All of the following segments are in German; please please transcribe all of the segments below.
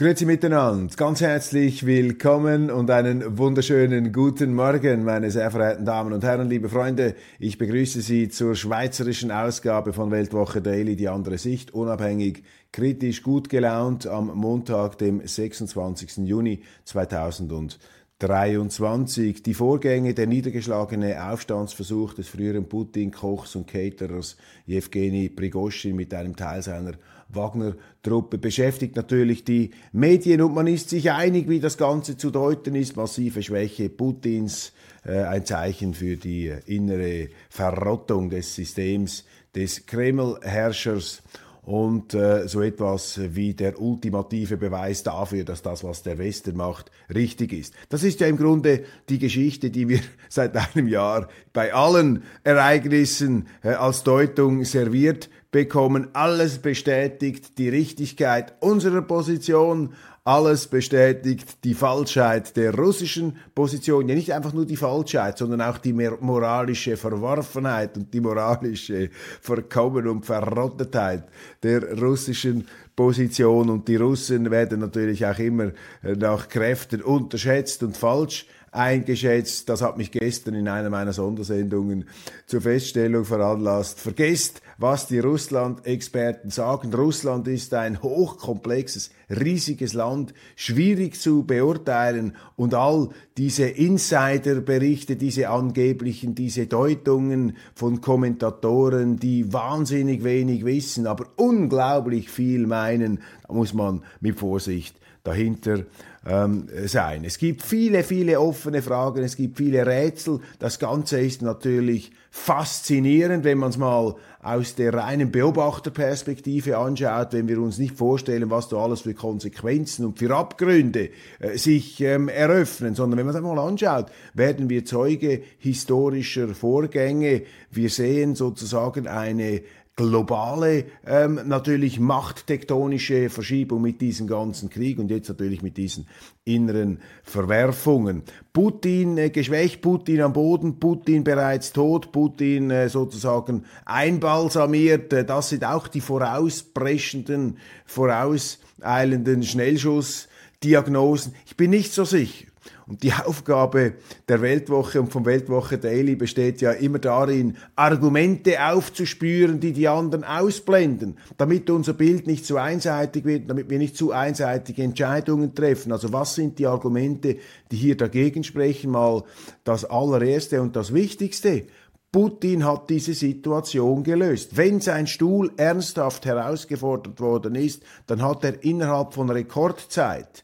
Grüezi miteinander, ganz herzlich willkommen und einen wunderschönen guten Morgen, meine sehr verehrten Damen und Herren, liebe Freunde. Ich begrüße Sie zur schweizerischen Ausgabe von Weltwoche Daily, die andere Sicht, unabhängig, kritisch, gut gelaunt am Montag, dem 26. Juni 2023. Die Vorgänge, der niedergeschlagene Aufstandsversuch des früheren Putin-Kochs und Caterers Jewgeni Prigoschin mit einem Teil seiner Wagner-Truppe beschäftigt natürlich die Medien und man ist sich einig, wie das Ganze zu deuten ist. Massive Schwäche Putins, äh, ein Zeichen für die innere Verrottung des Systems des Kreml-Herrschers und äh, so etwas wie der ultimative Beweis dafür, dass das, was der Westen macht, richtig ist. Das ist ja im Grunde die Geschichte, die wir seit einem Jahr bei allen Ereignissen äh, als Deutung serviert bekommen. Alles bestätigt die Richtigkeit unserer Position, alles bestätigt die Falschheit der russischen Position. Ja, nicht einfach nur die Falschheit, sondern auch die moralische Verworfenheit und die moralische Verkommen und Verrottetheit der russischen Position. Und die Russen werden natürlich auch immer nach Kräften unterschätzt und falsch eingeschätzt. Das hat mich gestern in einer meiner Sondersendungen zur Feststellung veranlasst. Vergesst, was die Russland-Experten sagen. Russland ist ein hochkomplexes, riesiges Land, schwierig zu beurteilen und all diese Insiderberichte, diese angeblichen, diese Deutungen von Kommentatoren, die wahnsinnig wenig wissen, aber unglaublich viel meinen, da muss man mit Vorsicht dahinter ähm, sein. Es gibt viele, viele offene Fragen, es gibt viele Rätsel. Das Ganze ist natürlich faszinierend, wenn man es mal aus der reinen Beobachterperspektive anschaut, wenn wir uns nicht vorstellen, was da alles für Konsequenzen und für Abgründe äh, sich ähm, eröffnen, sondern wenn man es einmal anschaut, werden wir Zeuge historischer Vorgänge. Wir sehen sozusagen eine globale, ähm, natürlich machttektonische Verschiebung mit diesem ganzen Krieg und jetzt natürlich mit diesen inneren Verwerfungen. Putin äh, geschwächt, Putin am Boden, Putin bereits tot, Putin äh, sozusagen einbalsamiert. Äh, das sind auch die vorausbrechenden, vorauseilenden Schnellschussdiagnosen. Ich bin nicht so sicher. Und die Aufgabe der Weltwoche und vom Weltwoche Daily besteht ja immer darin, Argumente aufzuspüren, die die anderen ausblenden, damit unser Bild nicht zu einseitig wird, damit wir nicht zu einseitige Entscheidungen treffen. Also was sind die Argumente, die hier dagegen sprechen? Mal das allererste und das Wichtigste. Putin hat diese Situation gelöst. Wenn sein Stuhl ernsthaft herausgefordert worden ist, dann hat er innerhalb von Rekordzeit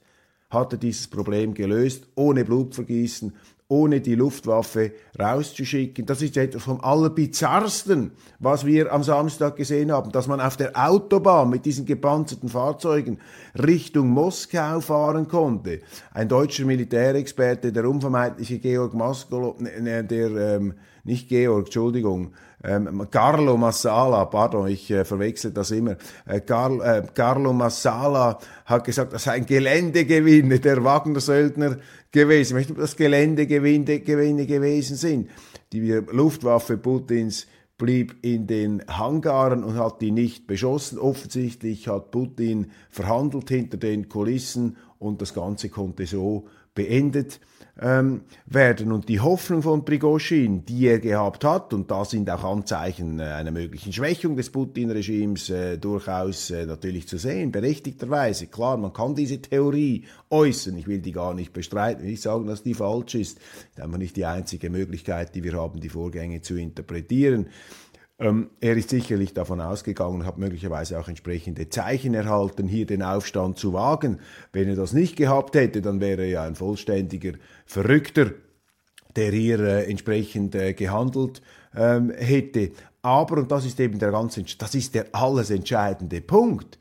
hat er dieses Problem gelöst, ohne Blutvergießen, ohne die Luftwaffe rauszuschicken. Das ist etwas vom Allerbizarrsten, was wir am Samstag gesehen haben, dass man auf der Autobahn mit diesen gepanzerten Fahrzeugen Richtung Moskau fahren konnte. Ein deutscher Militärexperte, der unvermeidliche Georg Maskolo, ne, ne, der, ähm, nicht Georg, Entschuldigung, ähm, Carlo Massala, pardon, ich äh, verwechsel das immer, äh, Carl, äh, Carlo Massala hat gesagt, das sei ein Geländegewinne der Wagner-Söldner gewesen. Ich möchte, ob das Geländegewinne Gewinne gewesen sind. Die Luftwaffe Putins blieb in den Hangaren und hat die nicht beschossen. Offensichtlich hat Putin verhandelt hinter den Kulissen und das Ganze konnte so beendet ähm, werden. Und die Hoffnung von Prigozhin, die er gehabt hat, und da sind auch Anzeichen äh, einer möglichen Schwächung des Putin-Regimes äh, durchaus äh, natürlich zu sehen, berechtigterweise. Klar, man kann diese Theorie äußern, ich will die gar nicht bestreiten, will nicht sagen, dass die falsch ist. Das ist einfach nicht die einzige Möglichkeit, die wir haben, die Vorgänge zu interpretieren. Ähm, er ist sicherlich davon ausgegangen und hat möglicherweise auch entsprechende Zeichen erhalten, hier den Aufstand zu wagen. Wenn er das nicht gehabt hätte, dann wäre er ja ein vollständiger Verrückter, der hier äh, entsprechend äh, gehandelt ähm, hätte. Aber, und das ist eben der ganze, das ist der alles entscheidende Punkt,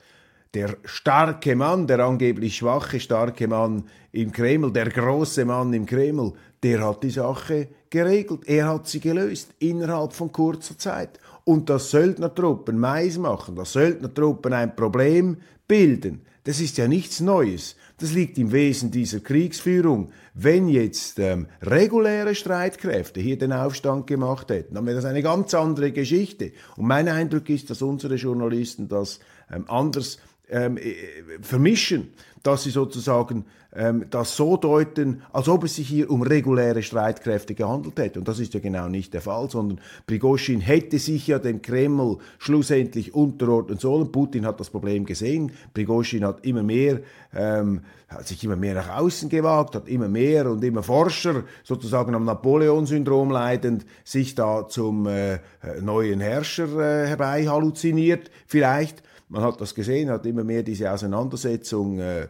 der starke Mann, der angeblich schwache, starke Mann im Kreml, der große Mann im Kreml, der hat die Sache geregelt. Er hat sie gelöst innerhalb von kurzer Zeit. Und dass Söldnertruppen Mais machen, dass Söldnertruppen ein Problem bilden, das ist ja nichts Neues. Das liegt im Wesen dieser Kriegsführung. Wenn jetzt ähm, reguläre Streitkräfte hier den Aufstand gemacht hätten, dann wäre das eine ganz andere Geschichte. Und mein Eindruck ist, dass unsere Journalisten das ähm, anders ähm, äh, vermischen, dass sie sozusagen ähm, das so deuten, als ob es sich hier um reguläre Streitkräfte gehandelt hätte. Und das ist ja genau nicht der Fall, sondern Prigozhin hätte sich ja dem Kreml schlussendlich unterordnen sollen. Putin hat das Problem gesehen. Prigozhin hat immer mehr, ähm, hat sich immer mehr nach außen gewagt, hat immer mehr und immer forscher, sozusagen am Napoleon-Syndrom leidend, sich da zum äh, neuen Herrscher äh, herbei halluziniert, vielleicht. Man hat das gesehen, hat immer mehr diese Auseinandersetzung äh,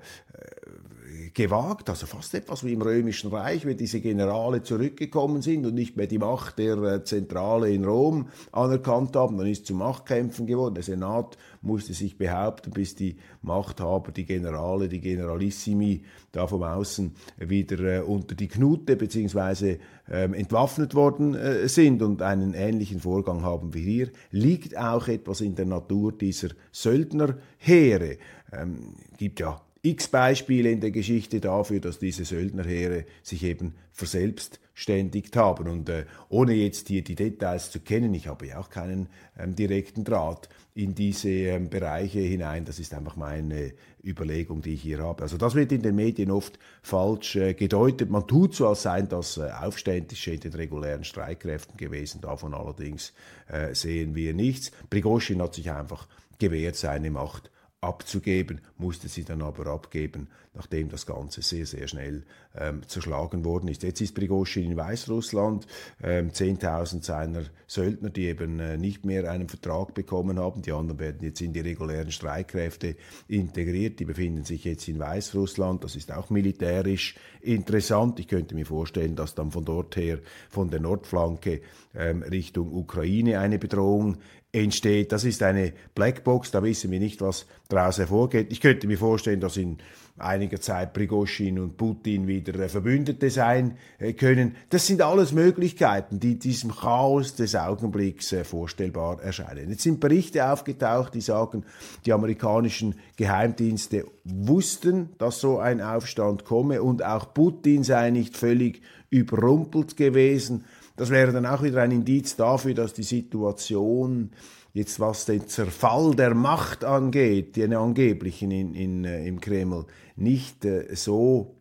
gewagt, also fast etwas wie im Römischen Reich, wenn diese Generale zurückgekommen sind und nicht mehr die Macht der äh, Zentrale in Rom anerkannt haben, dann ist zu Machtkämpfen geworden. Der Senat musste sich behaupten, bis die Machthaber, die Generale, die Generalissimi da vom Außen wieder äh, unter die Knute beziehungsweise ähm, entwaffnet worden äh, sind und einen ähnlichen Vorgang haben wie hier, liegt auch etwas in der Natur dieser Söldnerheere. Ähm, gibt ja x Beispiele in der Geschichte dafür, dass diese Söldnerheere sich eben verselbstständigt haben. Und äh, ohne jetzt hier die Details zu kennen, ich habe ja auch keinen ähm, direkten Draht in diese ähm, Bereiche hinein. Das ist einfach meine Überlegung, die ich hier habe. Also das wird in den Medien oft falsch äh, gedeutet. Man tut so, als seien das äh, Aufständische in den regulären Streitkräften gewesen. Davon allerdings äh, sehen wir nichts. Prigozhin hat sich einfach gewehrt, seine Macht abzugeben, musste sie dann aber abgeben, nachdem das Ganze sehr, sehr schnell ähm, zerschlagen worden ist. Jetzt ist Prigozhin in Weißrussland, ähm, 10.000 seiner Söldner, die eben äh, nicht mehr einen Vertrag bekommen haben, die anderen werden jetzt in die regulären Streitkräfte integriert, die befinden sich jetzt in Weißrussland, das ist auch militärisch interessant. Ich könnte mir vorstellen, dass dann von dort her, von der Nordflanke ähm, Richtung Ukraine eine Bedrohung entsteht. Das ist eine Blackbox, da wissen wir nicht, was daraus hervorgeht. Ich könnte mir vorstellen, dass in einiger Zeit Prigozhin und Putin wieder äh, Verbündete sein äh, können. Das sind alles Möglichkeiten, die diesem Chaos des Augenblicks äh, vorstellbar erscheinen. Jetzt sind Berichte aufgetaucht, die sagen, die amerikanischen Geheimdienste wussten, dass so ein Aufstand komme und auch Putin sei nicht völlig überrumpelt gewesen. Das wäre dann auch wieder ein Indiz dafür, dass die Situation jetzt was den Zerfall der Macht angeht, den angeblichen in, in, äh, im Kreml, nicht äh, so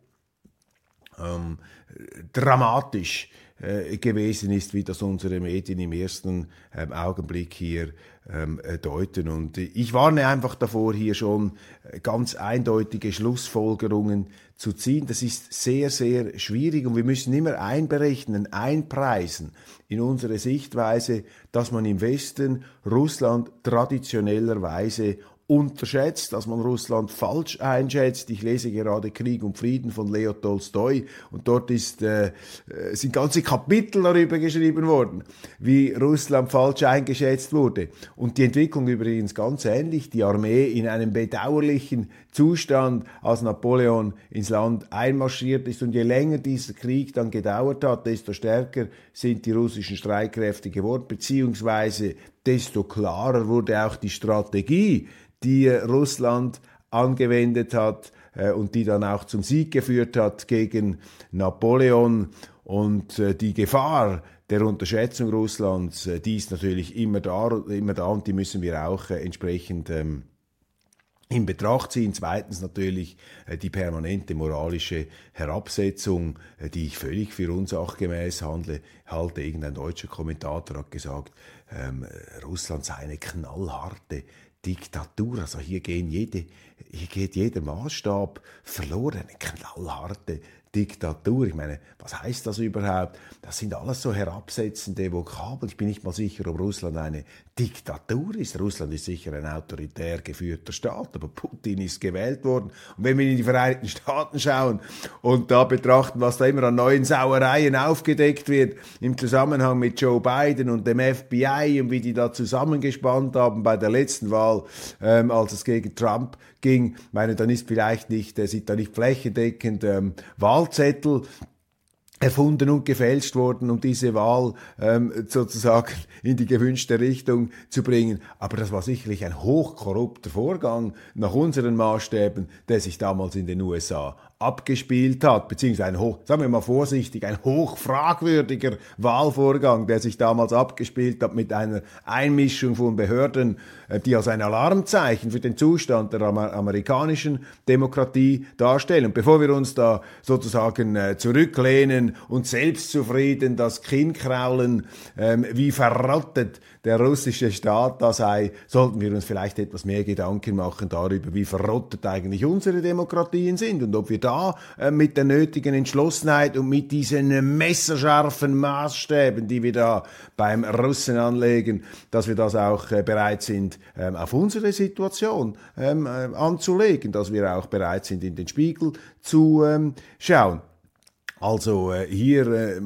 ähm, dramatisch äh, gewesen ist, wie das unsere Medien im ersten ähm, Augenblick hier ähm, äh, deuten. Und ich warne einfach davor, hier schon äh, ganz eindeutige Schlussfolgerungen zu ziehen. Das ist sehr, sehr schwierig und wir müssen immer einberechnen, einpreisen in unsere Sichtweise, dass man im Westen Russland traditionellerweise unterschätzt, dass man Russland falsch einschätzt. Ich lese gerade Krieg und Frieden von Leo Tolstoi und dort ist, äh, äh, sind ganze Kapitel darüber geschrieben worden, wie Russland falsch eingeschätzt wurde. Und die Entwicklung übrigens ganz ähnlich. Die Armee in einem bedauerlichen Zustand, als Napoleon ins Land einmarschiert ist. Und je länger dieser Krieg dann gedauert hat, desto stärker sind die russischen Streitkräfte geworden, beziehungsweise desto klarer wurde auch die Strategie die Russland angewendet hat äh, und die dann auch zum Sieg geführt hat gegen Napoleon. Und äh, die Gefahr der Unterschätzung Russlands, äh, die ist natürlich immer da, immer da und die müssen wir auch entsprechend ähm, in Betracht ziehen. Zweitens natürlich äh, die permanente moralische Herabsetzung, äh, die ich völlig für unsachgemäß handle, halte. Irgendein deutscher Kommentator hat gesagt, ähm, Russland sei eine knallharte Diktatur. Also hier, gehen jede, hier geht jeder Maßstab verloren. Eine knallharte Diktatur. Ich meine, was heißt das überhaupt? Das sind alles so herabsetzende Vokabeln. Ich bin nicht mal sicher, ob Russland eine Diktatur ist. Russland ist sicher ein autoritär geführter Staat, aber Putin ist gewählt worden. Und wenn wir in die Vereinigten Staaten schauen und da betrachten, was da immer an neuen Sauereien aufgedeckt wird im Zusammenhang mit Joe Biden und dem FBI und wie die da zusammengespannt haben bei der letzten Wahl, ähm, als es gegen Trump ging, meine, dann ist vielleicht nicht, äh, sind da nicht flächendeckend ähm, Wahlzettel erfunden und gefälscht worden, um diese Wahl ähm, sozusagen in die gewünschte Richtung zu bringen. Aber das war sicherlich ein hochkorrupter Vorgang nach unseren Maßstäben, der sich damals in den USA abgespielt hat, beziehungsweise ein hoch, sagen wir mal vorsichtig, ein hochfragwürdiger Wahlvorgang, der sich damals abgespielt hat mit einer Einmischung von Behörden, äh, die als ein Alarmzeichen für den Zustand der amerikanischen Demokratie darstellen. Und bevor wir uns da sozusagen äh, zurücklehnen und selbstzufrieden das Kinn kraulen, ähm, wie verrottet der russische Staat da sei, sollten wir uns vielleicht etwas mehr Gedanken machen darüber, wie verrottet eigentlich unsere Demokratien sind und ob wir da äh, mit der nötigen Entschlossenheit und mit diesen messerscharfen Maßstäben, die wir da beim Russen anlegen, dass wir das auch äh, bereit sind, ähm, auf unsere Situation ähm, äh, anzulegen, dass wir auch bereit sind, in den Spiegel zu ähm, schauen. Also äh, hier äh,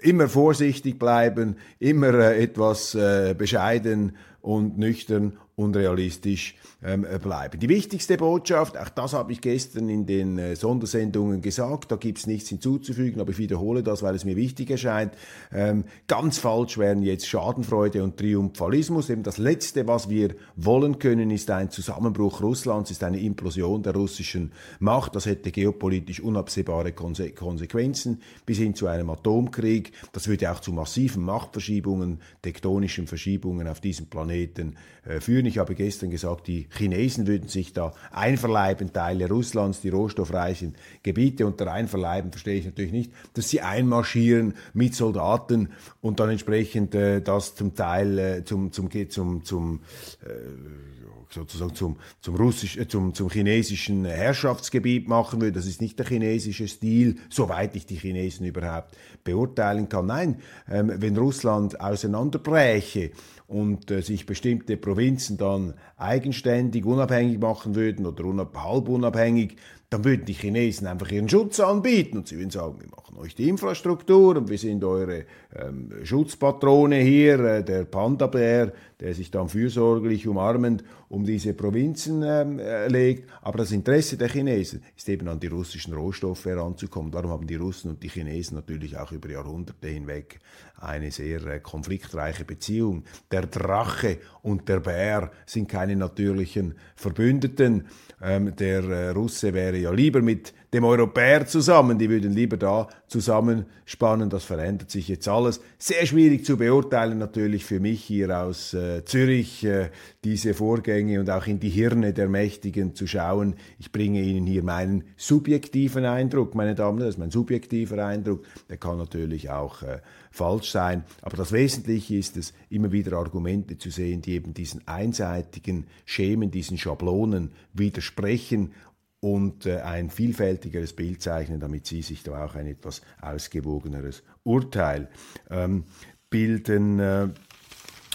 immer vorsichtig bleiben, immer äh, etwas äh, bescheiden und nüchtern und realistisch ähm, äh, bleiben. Die wichtigste Botschaft, auch das habe ich gestern in den äh, Sondersendungen gesagt, da gibt es nichts hinzuzufügen, aber ich wiederhole das, weil es mir wichtig erscheint. Ähm, ganz falsch wären jetzt Schadenfreude und Triumphalismus. Eben das Letzte, was wir wollen können, ist ein Zusammenbruch Russlands, ist eine Implosion der russischen Macht. Das hätte geopolitisch unabsehbare Konse Konsequenzen bis hin zu einem Atomkrieg. Das würde auch zu massiven Machtverschiebungen, tektonischen Verschiebungen auf diesem Planeten äh, führen. Ich habe gestern gesagt, die Chinesen würden sich da einverleiben, Teile Russlands, die rohstoffreichen Gebiete unter einverleiben, verstehe ich natürlich nicht, dass sie einmarschieren mit Soldaten und dann entsprechend äh, das zum Teil äh, zum, zum, zum, zum äh, sozusagen zum, zum, russisch, äh, zum, zum chinesischen Herrschaftsgebiet machen würde. Das ist nicht der chinesische Stil, soweit ich die Chinesen überhaupt beurteilen kann. Nein, ähm, wenn Russland auseinanderbräche, und äh, sich bestimmte Provinzen dann eigenständig, unabhängig machen würden oder unab halb unabhängig, dann würden die Chinesen einfach ihren Schutz anbieten und sie würden sagen, wir machen euch die Infrastruktur und wir sind eure ähm, Schutzpatrone hier, äh, der Panda-Bär, der sich dann fürsorglich umarmend um diese Provinzen ähm, äh, legt. Aber das Interesse der Chinesen ist eben an die russischen Rohstoffe heranzukommen. Darum haben die Russen und die Chinesen natürlich auch über Jahrhunderte hinweg eine sehr äh, konfliktreiche Beziehung. Der Drache und der Bär sind keine natürlichen Verbündeten. Ähm, der äh, Russe wäre ja lieber mit dem Europäer zusammen, die würden lieber da zusammenspannen. Das verändert sich jetzt alles. Sehr schwierig zu beurteilen natürlich für mich hier aus äh, Zürich, äh, diese Vorgänge und auch in die Hirne der Mächtigen zu schauen. Ich bringe Ihnen hier meinen subjektiven Eindruck, meine Damen, das ist mein subjektiver Eindruck. Der kann natürlich auch äh, falsch sein. Aber das Wesentliche ist es, immer wieder Argumente zu sehen, die eben diesen einseitigen Schemen, diesen Schablonen widersprechen und äh, ein vielfältigeres Bild zeichnen, damit Sie sich da auch ein etwas ausgewogeneres Urteil ähm, bilden, äh,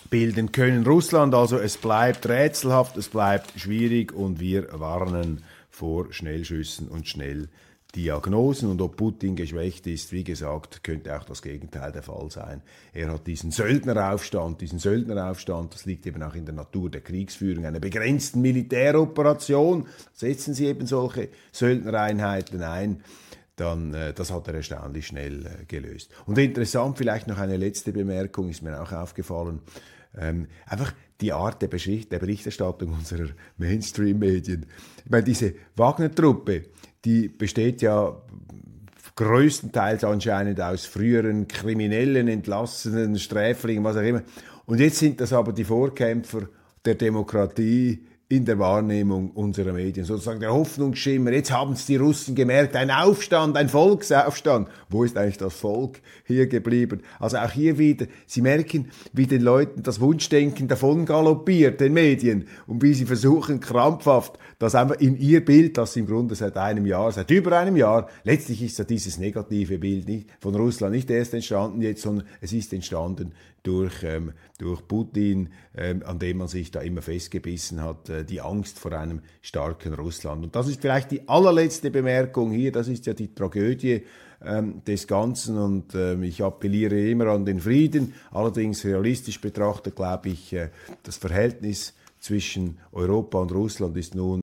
bilden können. Russland also, es bleibt rätselhaft, es bleibt schwierig und wir warnen vor Schnellschüssen und schnell Diagnosen und ob Putin geschwächt ist, wie gesagt, könnte auch das Gegenteil der Fall sein. Er hat diesen Söldneraufstand, diesen Söldneraufstand, das liegt eben auch in der Natur der Kriegsführung, einer begrenzten Militäroperation, setzen sie eben solche Söldnereinheiten ein, dann äh, das hat er erstaunlich schnell äh, gelöst. Und interessant, vielleicht noch eine letzte Bemerkung, ist mir auch aufgefallen, ähm, einfach die Art der, Bericht, der Berichterstattung unserer Mainstream-Medien. Ich meine, diese Wagner-Truppe, die besteht ja größtenteils anscheinend aus früheren Kriminellen, entlassenen Sträflingen, was auch immer. Und jetzt sind das aber die Vorkämpfer der Demokratie, in der Wahrnehmung unserer Medien. Sozusagen der Hoffnungsschimmer. Jetzt haben es die Russen gemerkt. Ein Aufstand, ein Volksaufstand. Wo ist eigentlich das Volk hier geblieben? Also auch hier wieder, Sie merken, wie den Leuten das Wunschdenken davon galoppiert, den Medien, und wie sie versuchen krampfhaft, das einfach in ihr Bild, das im Grunde seit einem Jahr, seit über einem Jahr, letztlich ist ja dieses negative Bild nicht von Russland nicht erst entstanden jetzt, sondern es ist entstanden durch, ähm, durch Putin, ähm, an dem man sich da immer festgebissen hat, äh, die Angst vor einem starken Russland. Und das ist vielleicht die allerletzte Bemerkung hier, das ist ja die Tragödie ähm, des Ganzen und ähm, ich appelliere immer an den Frieden. Allerdings realistisch betrachtet glaube ich, äh, das Verhältnis zwischen Europa und Russland ist nun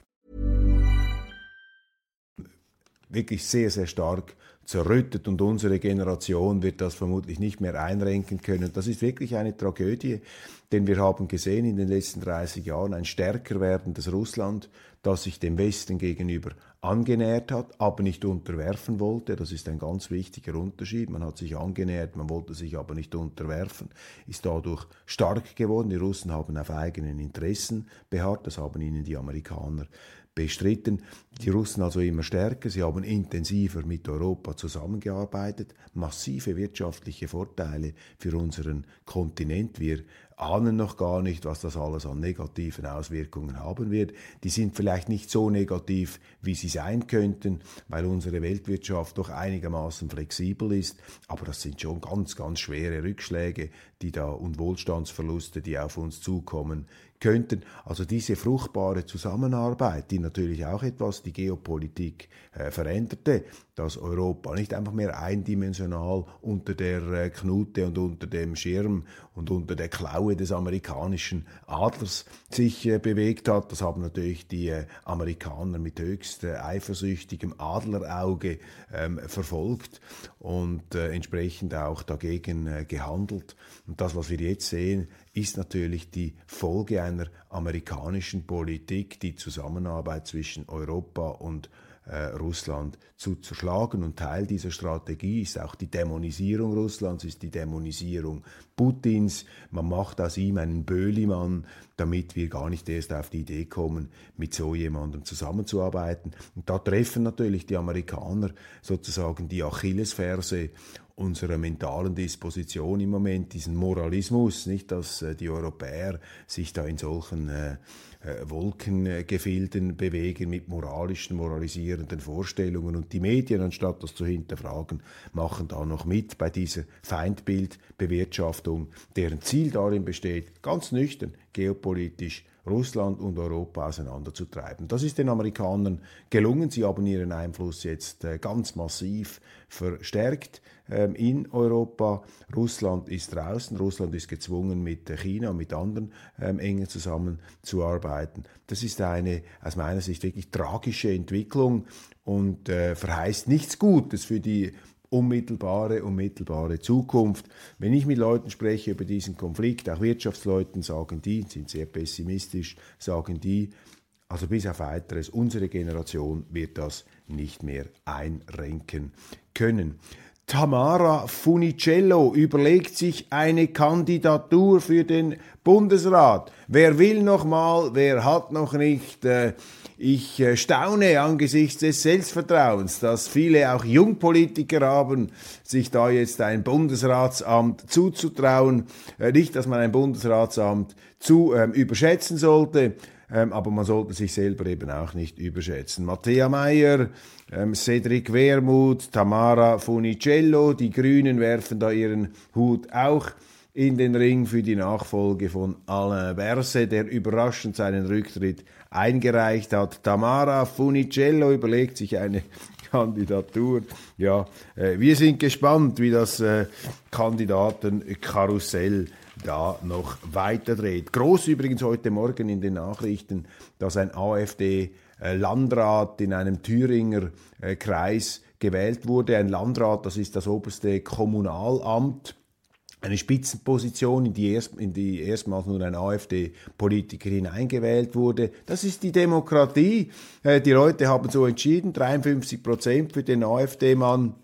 Wirklich sehr, sehr stark zerrüttet und unsere Generation wird das vermutlich nicht mehr einrenken können. Das ist wirklich eine Tragödie, denn wir haben gesehen in den letzten 30 Jahren ein stärker werdendes Russland, das sich dem Westen gegenüber angenähert hat, aber nicht unterwerfen wollte. Das ist ein ganz wichtiger Unterschied. Man hat sich angenähert, man wollte sich aber nicht unterwerfen, ist dadurch stark geworden. Die Russen haben auf eigenen Interessen beharrt, das haben ihnen die Amerikaner bestritten. Die Russen also immer stärker, sie haben intensiver mit Europa zusammengearbeitet, massive wirtschaftliche Vorteile für unseren Kontinent. Wir ahnen noch gar nicht, was das alles an negativen Auswirkungen haben wird. Die sind vielleicht nicht so negativ, wie sie sein könnten, weil unsere Weltwirtschaft doch einigermaßen flexibel ist. Aber das sind schon ganz, ganz schwere Rückschläge, die da und Wohlstandsverluste, die auf uns zukommen könnten. Also diese fruchtbare Zusammenarbeit, die natürlich auch etwas die Geopolitik äh, veränderte, dass Europa nicht einfach mehr eindimensional unter der äh, Knute und unter dem Schirm und unter der Klaue des amerikanischen Adlers sich äh, bewegt hat. Das haben natürlich die äh, Amerikaner mit höchst eifersüchtigem Adlerauge ähm, verfolgt und entsprechend auch dagegen gehandelt. Und das, was wir jetzt sehen, ist natürlich die Folge einer amerikanischen Politik, die Zusammenarbeit zwischen Europa und äh, Russland zu zerschlagen. Und Teil dieser Strategie ist auch die Dämonisierung Russlands, ist die Dämonisierung Putins. Man macht aus ihm einen Böhlimann, damit wir gar nicht erst auf die Idee kommen, mit so jemandem zusammenzuarbeiten. Und da treffen natürlich die Amerikaner sozusagen die Achillesferse unserer mentalen Disposition im Moment, diesen Moralismus, nicht, dass äh, die Europäer sich da in solchen äh, äh, Wolkengefilden bewegen mit moralischen, moralisierenden Vorstellungen. Und die Medien, anstatt das zu hinterfragen, machen da noch mit bei dieser Feindbildbewirtschaftung, deren Ziel darin besteht, ganz nüchtern, geopolitisch Russland und Europa auseinanderzutreiben. Das ist den Amerikanern gelungen. Sie haben ihren Einfluss jetzt äh, ganz massiv verstärkt ähm, in Europa. Russland ist draußen. Russland ist gezwungen, mit China und mit anderen ähm, enger zusammenzuarbeiten. Das ist eine aus meiner Sicht wirklich tragische Entwicklung und äh, verheißt nichts Gutes für die unmittelbare, unmittelbare Zukunft. Wenn ich mit Leuten spreche über diesen Konflikt, auch Wirtschaftsleuten, sagen die, sind sehr pessimistisch, sagen die, also bis auf weiteres, unsere Generation wird das nicht mehr einrenken können. Tamara Funicello überlegt sich eine Kandidatur für den Bundesrat. Wer will noch mal, wer hat noch nicht? Äh, ich äh, staune angesichts des Selbstvertrauens, dass viele auch Jungpolitiker haben, sich da jetzt ein Bundesratsamt zuzutrauen. Äh, nicht, dass man ein Bundesratsamt zu ähm, überschätzen sollte, ähm, aber man sollte sich selber eben auch nicht überschätzen. Matthäa Meyer, ähm, Cedric Wermuth, Tamara Funicello, die Grünen werfen da ihren Hut auch in den Ring für die Nachfolge von Alain Berset, der überraschend seinen Rücktritt eingereicht hat. Tamara Funicello überlegt sich eine Kandidatur. Ja, äh, wir sind gespannt, wie das äh, Kandidatenkarussell da noch weiterdreht. Groß übrigens heute Morgen in den Nachrichten, dass ein AfD-Landrat in einem Thüringer äh, Kreis gewählt wurde. Ein Landrat, das ist das oberste Kommunalamt eine Spitzenposition, in die, erst, in die erstmals nur ein AfD-Politiker hineingewählt wurde. Das ist die Demokratie. Äh, die Leute haben so entschieden, 53 Prozent für den AfD-Mann.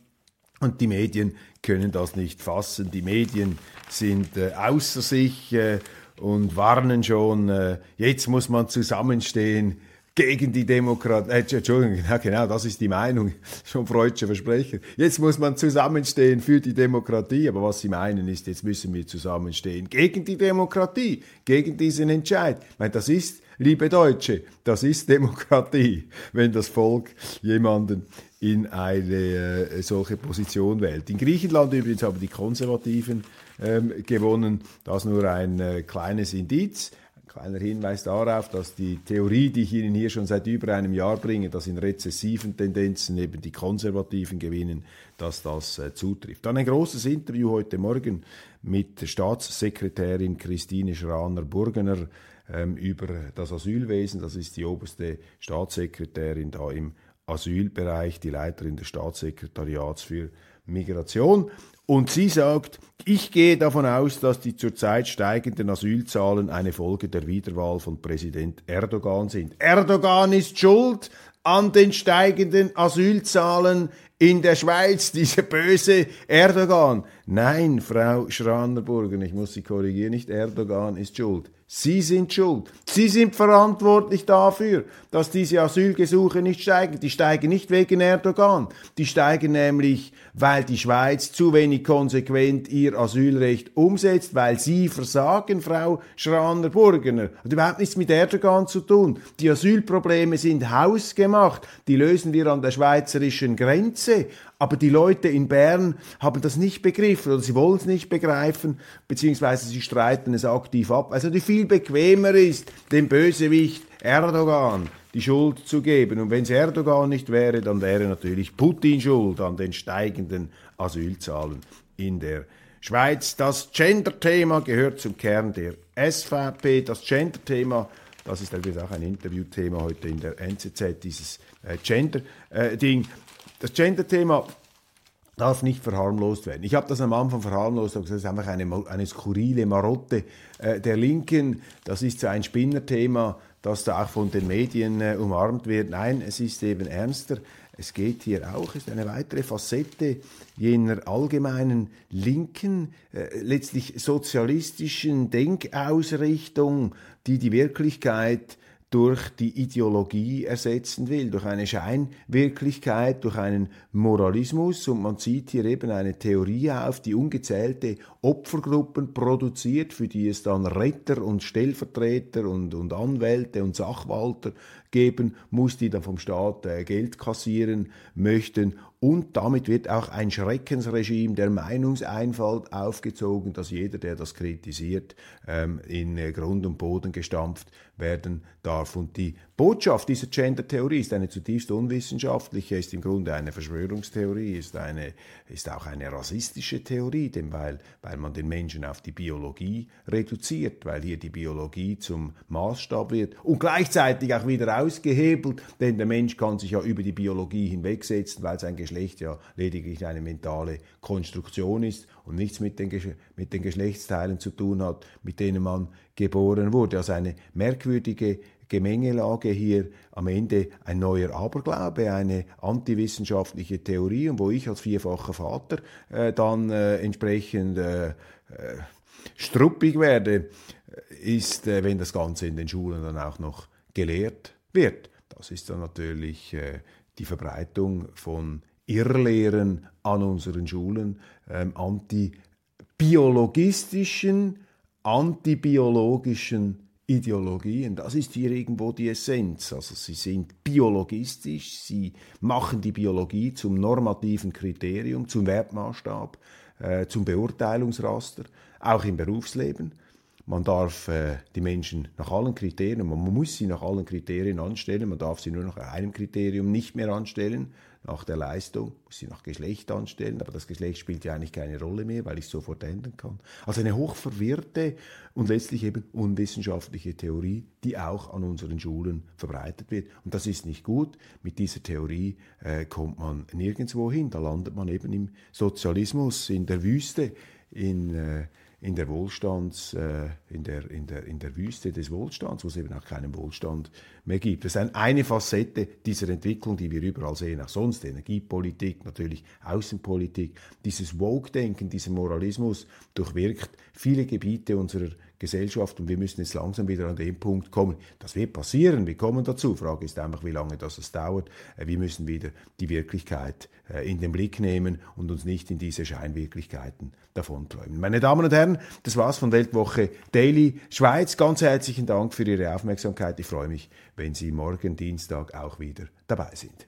Und die Medien können das nicht fassen. Die Medien sind äh, außer sich äh, und warnen schon, jetzt muss man zusammenstehen gegen die Demokratie. Äh, Entschuldigung, ja, genau, das ist die Meinung. Schon freudscher Versprecher. Jetzt muss man zusammenstehen für die Demokratie. Aber was sie meinen ist, jetzt müssen wir zusammenstehen gegen die Demokratie, gegen diesen Entscheid. Ich meine, das ist liebe Deutsche. Das ist Demokratie, wenn das Volk jemanden in eine äh, solche Position wählt. In Griechenland übrigens haben die Konservativen ähm, gewonnen. Das nur ein äh, kleines Indiz. Ein kleiner Hinweis darauf, dass die Theorie, die ich Ihnen hier schon seit über einem Jahr bringe, dass in rezessiven Tendenzen eben die Konservativen gewinnen, dass das äh, zutrifft. Dann ein großes Interview heute Morgen mit Staatssekretärin Christine Schraner-Burgener ähm, über das Asylwesen. Das ist die oberste Staatssekretärin da im Asylbereich, die Leiterin des Staatssekretariats für Migration. Und sie sagt, ich gehe davon aus, dass die zurzeit steigenden Asylzahlen eine Folge der Wiederwahl von Präsident Erdogan sind. Erdogan ist schuld an den steigenden Asylzahlen in der Schweiz, dieser böse Erdogan. Nein, Frau Schranerburger, ich muss Sie korrigieren, nicht Erdogan ist schuld. Sie sind schuld. Sie sind verantwortlich dafür, dass diese Asylgesuche nicht steigen. Die steigen nicht wegen Erdogan. Die steigen nämlich, weil die Schweiz zu wenig konsequent ihr Asylrecht umsetzt, weil Sie versagen, Frau Schraner-Burgener. Hat überhaupt nichts mit Erdogan zu tun. Die Asylprobleme sind hausgemacht. Die lösen wir an der schweizerischen Grenze. Aber die Leute in Bern haben das nicht begriffen oder sie wollen es nicht begreifen, beziehungsweise sie streiten es aktiv ab. Also die viel bequemer ist, dem Bösewicht Erdogan die Schuld zu geben. Und wenn es Erdogan nicht wäre, dann wäre natürlich Putin schuld an den steigenden Asylzahlen in der Schweiz. Das Gender-Thema gehört zum Kern der SVP. Das Gender-Thema, das ist übrigens auch ein Interviewthema heute in der NZZ, dieses äh, Gender-Ding. Das Gender-Thema darf nicht verharmlost werden. Ich habe das am Anfang verharmlost, aber das ist einfach eine, eine skurrile Marotte äh, der Linken. Das ist so ein Spinnerthema, das da auch von den Medien äh, umarmt wird. Nein, es ist eben ernster. Es geht hier auch, ist eine weitere Facette jener allgemeinen linken, äh, letztlich sozialistischen Denkausrichtung, die die Wirklichkeit durch die Ideologie ersetzen will, durch eine Scheinwirklichkeit, durch einen Moralismus. Und man zieht hier eben eine Theorie auf, die ungezählte Opfergruppen produziert, für die es dann Retter und Stellvertreter und, und Anwälte und Sachwalter geben muss, die dann vom Staat äh, Geld kassieren möchten. Und damit wird auch ein Schreckensregime der Meinungseinfalt aufgezogen, dass jeder, der das kritisiert, ähm, in äh, Grund und Boden gestampft werden darf. Und die Botschaft dieser Gender-Theorie ist eine zutiefst unwissenschaftliche, ist im Grunde eine Verschwörungstheorie, ist, eine, ist auch eine rassistische Theorie, denn weil, weil man den Menschen auf die Biologie reduziert, weil hier die Biologie zum Maßstab wird und gleichzeitig auch wieder ausgehebelt, denn der Mensch kann sich ja über die Biologie hinwegsetzen, weil sein Geschlecht ja lediglich eine mentale Konstruktion ist und nichts mit den, mit den Geschlechtsteilen zu tun hat, mit denen man geboren wurde. Also eine merkwürdige Gemengelage hier am Ende ein neuer Aberglaube, eine antiwissenschaftliche Theorie und wo ich als vierfacher Vater äh, dann äh, entsprechend äh, äh struppig werde, ist, äh, wenn das Ganze in den Schulen dann auch noch gelehrt wird. Das ist dann natürlich äh, die Verbreitung von Irrlehren an unseren Schulen, ähm, antibiologistischen, antibiologischen Ideologien. Das ist hier irgendwo die Essenz. Also sie sind biologistisch, sie machen die Biologie zum normativen Kriterium, zum Wertmaßstab, äh, zum Beurteilungsraster, auch im Berufsleben. Man darf äh, die Menschen nach allen Kriterien, man muss sie nach allen Kriterien anstellen, man darf sie nur nach einem Kriterium nicht mehr anstellen nach der Leistung, muss sie nach Geschlecht anstellen, aber das Geschlecht spielt ja eigentlich keine Rolle mehr, weil ich es sofort ändern kann. Also eine hochverwirrte und letztlich eben unwissenschaftliche Theorie, die auch an unseren Schulen verbreitet wird. Und das ist nicht gut. Mit dieser Theorie äh, kommt man nirgendwo hin. Da landet man eben im Sozialismus, in der Wüste, in äh, in der Wohlstands, äh, in, der, in, der, in der Wüste des Wohlstands, wo es eben auch keinen Wohlstand mehr gibt. Das ist eine Facette dieser Entwicklung, die wir überall sehen, auch sonst Energiepolitik, natürlich Außenpolitik. Dieses Woke-Denken, dieser Moralismus durchwirkt viele Gebiete unserer Gesellschaft und wir müssen jetzt langsam wieder an den Punkt kommen. Das wird passieren, wir kommen dazu. Frage ist einfach, wie lange das es dauert. Äh, wir müssen wieder die Wirklichkeit äh, in den Blick nehmen und uns nicht in diese Scheinwirklichkeiten davonträumen. Meine Damen und Herren, das war's von Weltwoche Daily Schweiz. Ganz herzlichen Dank für Ihre Aufmerksamkeit. Ich freue mich, wenn Sie morgen Dienstag auch wieder dabei sind.